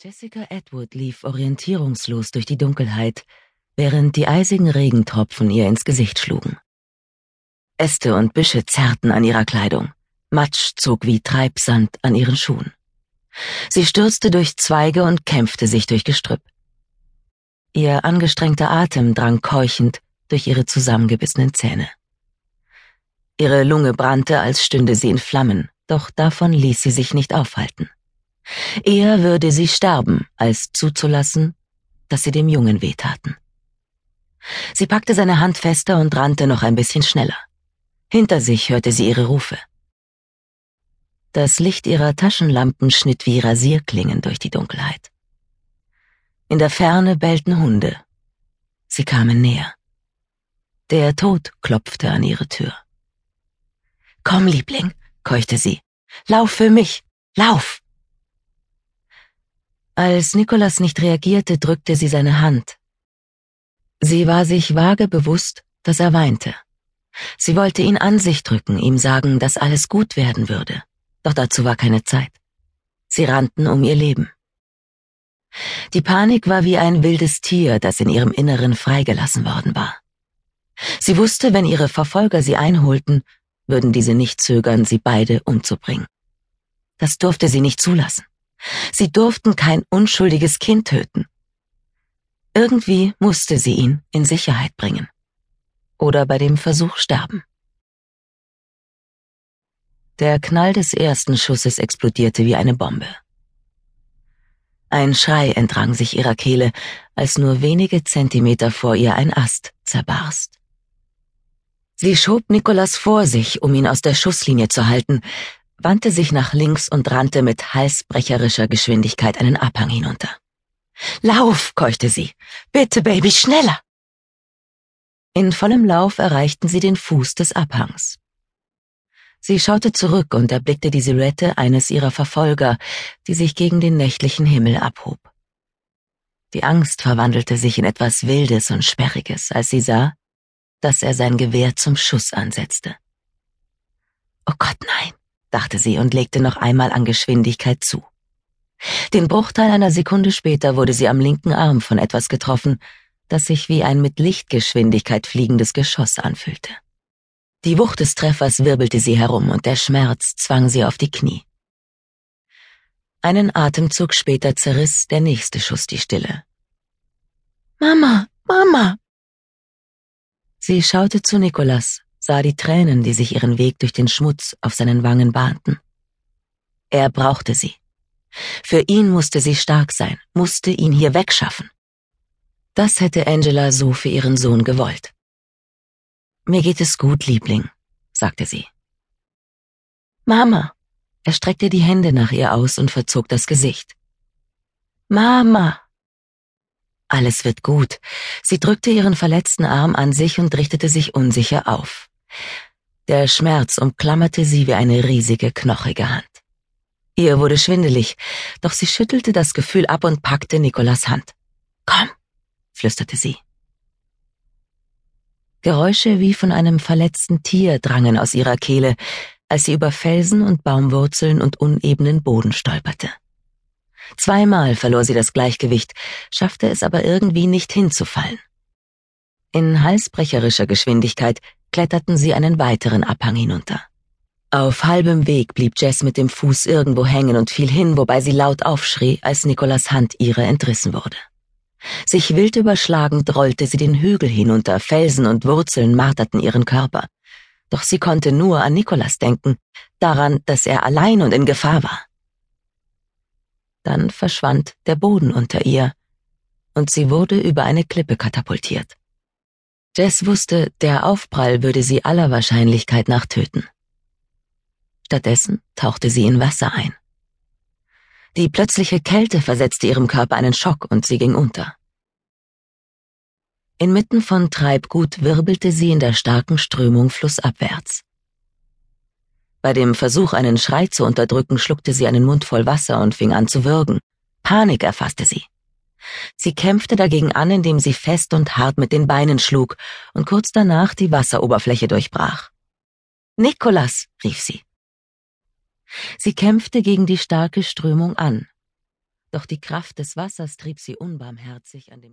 Jessica Edward lief orientierungslos durch die Dunkelheit, während die eisigen Regentropfen ihr ins Gesicht schlugen. Äste und Büsche zerrten an ihrer Kleidung, Matsch zog wie Treibsand an ihren Schuhen. Sie stürzte durch Zweige und kämpfte sich durch Gestrüpp. Ihr angestrengter Atem drang keuchend durch ihre zusammengebissenen Zähne. Ihre Lunge brannte, als stünde sie in Flammen, doch davon ließ sie sich nicht aufhalten. Eher würde sie sterben, als zuzulassen, dass sie dem Jungen wehtaten. Sie packte seine Hand fester und rannte noch ein bisschen schneller. Hinter sich hörte sie ihre Rufe. Das Licht ihrer Taschenlampen schnitt wie Rasierklingen durch die Dunkelheit. In der Ferne bellten Hunde. Sie kamen näher. Der Tod klopfte an ihre Tür. Komm, Liebling, keuchte sie. Lauf für mich. Lauf! Als Nikolas nicht reagierte, drückte sie seine Hand. Sie war sich vage bewusst, dass er weinte. Sie wollte ihn an sich drücken, ihm sagen, dass alles gut werden würde. Doch dazu war keine Zeit. Sie rannten um ihr Leben. Die Panik war wie ein wildes Tier, das in ihrem Inneren freigelassen worden war. Sie wusste, wenn ihre Verfolger sie einholten, würden diese nicht zögern, sie beide umzubringen. Das durfte sie nicht zulassen. Sie durften kein unschuldiges Kind töten. Irgendwie musste sie ihn in Sicherheit bringen. Oder bei dem Versuch sterben. Der Knall des ersten Schusses explodierte wie eine Bombe. Ein Schrei entrang sich ihrer Kehle, als nur wenige Zentimeter vor ihr ein Ast zerbarst. Sie schob Nikolas vor sich, um ihn aus der Schusslinie zu halten, wandte sich nach links und rannte mit halsbrecherischer Geschwindigkeit einen Abhang hinunter. Lauf, keuchte sie. Bitte, Baby, schneller. In vollem Lauf erreichten sie den Fuß des Abhangs. Sie schaute zurück und erblickte die Silhouette eines ihrer Verfolger, die sich gegen den nächtlichen Himmel abhob. Die Angst verwandelte sich in etwas Wildes und Sperriges, als sie sah, dass er sein Gewehr zum Schuss ansetzte. Oh Gott, nein dachte sie und legte noch einmal an Geschwindigkeit zu. Den Bruchteil einer Sekunde später wurde sie am linken Arm von etwas getroffen, das sich wie ein mit Lichtgeschwindigkeit fliegendes Geschoss anfühlte. Die Wucht des Treffers wirbelte sie herum und der Schmerz zwang sie auf die Knie. Einen Atemzug später zerriss der nächste Schuss die Stille. Mama, Mama! Sie schaute zu Nikolas, sah die Tränen, die sich ihren Weg durch den Schmutz auf seinen Wangen bahnten. Er brauchte sie. Für ihn musste sie stark sein, musste ihn hier wegschaffen. Das hätte Angela so für ihren Sohn gewollt. Mir geht es gut, Liebling, sagte sie. Mama. Er streckte die Hände nach ihr aus und verzog das Gesicht. Mama. Alles wird gut. Sie drückte ihren verletzten Arm an sich und richtete sich unsicher auf. Der Schmerz umklammerte sie wie eine riesige, knochige Hand. Ihr wurde schwindelig, doch sie schüttelte das Gefühl ab und packte Nikolas Hand. Komm, flüsterte sie. Geräusche wie von einem verletzten Tier drangen aus ihrer Kehle, als sie über Felsen und Baumwurzeln und unebenen Boden stolperte. Zweimal verlor sie das Gleichgewicht, schaffte es aber irgendwie nicht hinzufallen. In halsbrecherischer Geschwindigkeit kletterten sie einen weiteren Abhang hinunter. Auf halbem Weg blieb Jess mit dem Fuß irgendwo hängen und fiel hin, wobei sie laut aufschrie, als Nikolas Hand ihre entrissen wurde. Sich wild überschlagend rollte sie den Hügel hinunter, Felsen und Wurzeln marterten ihren Körper. Doch sie konnte nur an Nikolas denken, daran, dass er allein und in Gefahr war. Dann verschwand der Boden unter ihr, und sie wurde über eine Klippe katapultiert. Jess wusste, der Aufprall würde sie aller Wahrscheinlichkeit nach töten. Stattdessen tauchte sie in Wasser ein. Die plötzliche Kälte versetzte ihrem Körper einen Schock und sie ging unter. Inmitten von Treibgut wirbelte sie in der starken Strömung flussabwärts. Bei dem Versuch, einen Schrei zu unterdrücken, schluckte sie einen Mund voll Wasser und fing an zu würgen. Panik erfasste sie. Sie kämpfte dagegen an, indem sie fest und hart mit den Beinen schlug und kurz danach die Wasseroberfläche durchbrach. Nikolas, rief sie. Sie kämpfte gegen die starke Strömung an. Doch die Kraft des Wassers trieb sie unbarmherzig an dem